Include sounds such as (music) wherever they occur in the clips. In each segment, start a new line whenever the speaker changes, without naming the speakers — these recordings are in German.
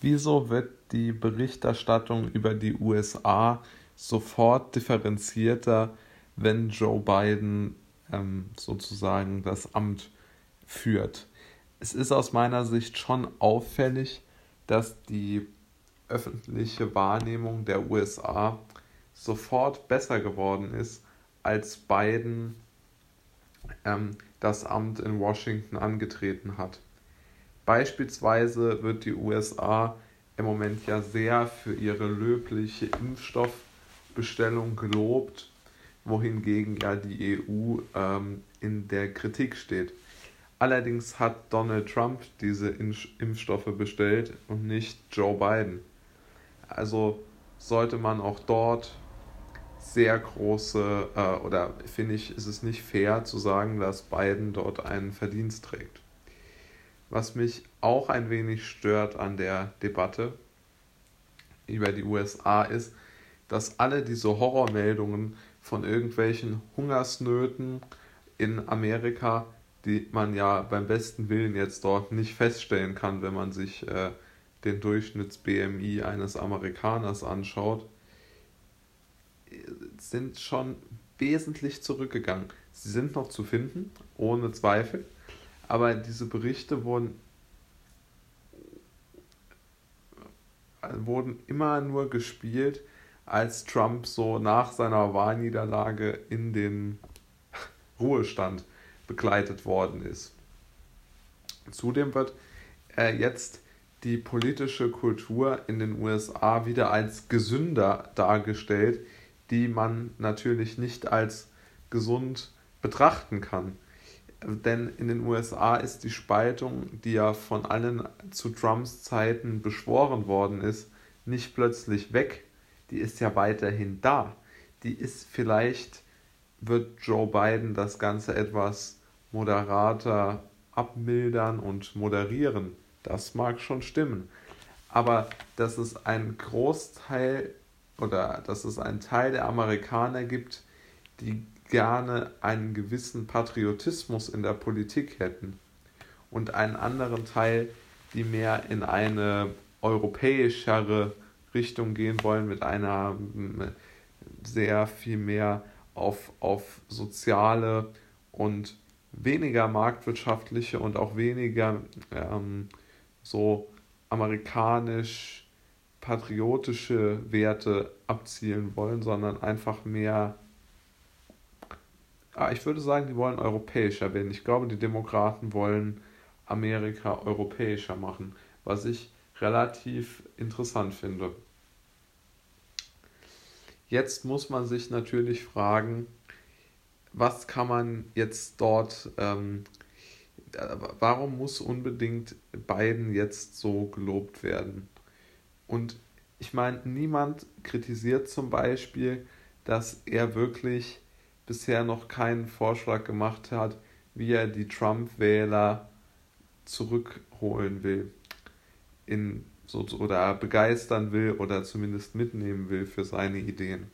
Wieso wird die Berichterstattung über die USA sofort differenzierter, wenn Joe Biden ähm, sozusagen das Amt führt? Es ist aus meiner Sicht schon auffällig, dass die öffentliche Wahrnehmung der USA sofort besser geworden ist, als Biden ähm, das Amt in Washington angetreten hat. Beispielsweise wird die USA im Moment ja sehr für ihre löbliche Impfstoffbestellung gelobt, wohingegen ja die EU ähm, in der Kritik steht. Allerdings hat Donald Trump diese Impfstoffe bestellt und nicht Joe Biden. Also sollte man auch dort sehr große, äh, oder finde ich, ist es nicht fair zu sagen, dass Biden dort einen Verdienst trägt. Was mich auch ein wenig stört an der Debatte über die USA ist, dass alle diese Horrormeldungen von irgendwelchen Hungersnöten in Amerika, die man ja beim besten Willen jetzt dort nicht feststellen kann, wenn man sich äh, den Durchschnitts-BMI eines Amerikaners anschaut, sind schon wesentlich zurückgegangen. Sie sind noch zu finden, ohne Zweifel, aber diese Berichte wurden, wurden immer nur gespielt, als Trump so nach seiner Wahlniederlage in den (laughs) Ruhestand begleitet worden ist. Zudem wird äh, jetzt die politische Kultur in den USA wieder als gesünder dargestellt, die man natürlich nicht als gesund betrachten kann. Denn in den USA ist die Spaltung, die ja von allen zu Trumps Zeiten beschworen worden ist, nicht plötzlich weg. Die ist ja weiterhin da. Die ist vielleicht, wird Joe Biden das Ganze etwas moderater abmildern und moderieren. Das mag schon stimmen. Aber dass es ein Großteil oder dass es einen Teil der Amerikaner gibt, die gerne einen gewissen Patriotismus in der Politik hätten und einen anderen Teil, die mehr in eine europäischere Richtung gehen wollen, mit einer sehr viel mehr auf, auf soziale und weniger marktwirtschaftliche und auch weniger ähm, so amerikanisch patriotische Werte abzielen wollen, sondern einfach mehr, ich würde sagen, die wollen europäischer werden. Ich glaube, die Demokraten wollen Amerika europäischer machen, was ich relativ interessant finde. Jetzt muss man sich natürlich fragen, was kann man jetzt dort, ähm, warum muss unbedingt Biden jetzt so gelobt werden? Und ich meine, niemand kritisiert zum Beispiel, dass er wirklich bisher noch keinen Vorschlag gemacht hat, wie er die Trump-Wähler zurückholen will in so, oder begeistern will oder zumindest mitnehmen will für seine Ideen.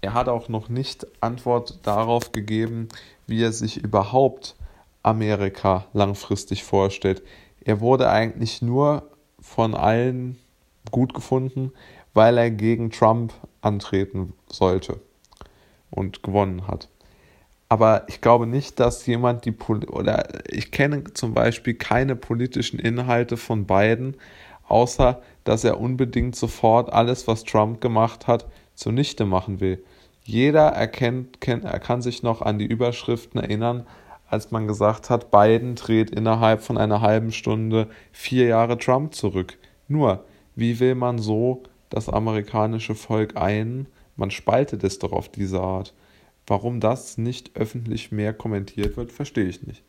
Er hat auch noch nicht Antwort darauf gegeben, wie er sich überhaupt Amerika langfristig vorstellt. Er wurde eigentlich nur von allen gut gefunden, weil er gegen Trump antreten sollte und gewonnen hat. Aber ich glaube nicht, dass jemand die Pol oder ich kenne zum Beispiel keine politischen Inhalte von Biden, außer dass er unbedingt sofort alles, was Trump gemacht hat, zunichte machen will. Jeder erkennt, kennt, er kann sich noch an die Überschriften erinnern, als man gesagt hat, Biden dreht innerhalb von einer halben Stunde vier Jahre Trump zurück. Nur, wie will man so das amerikanische Volk ein? Man spaltet es doch auf diese Art. Warum das nicht öffentlich mehr kommentiert wird, verstehe ich nicht.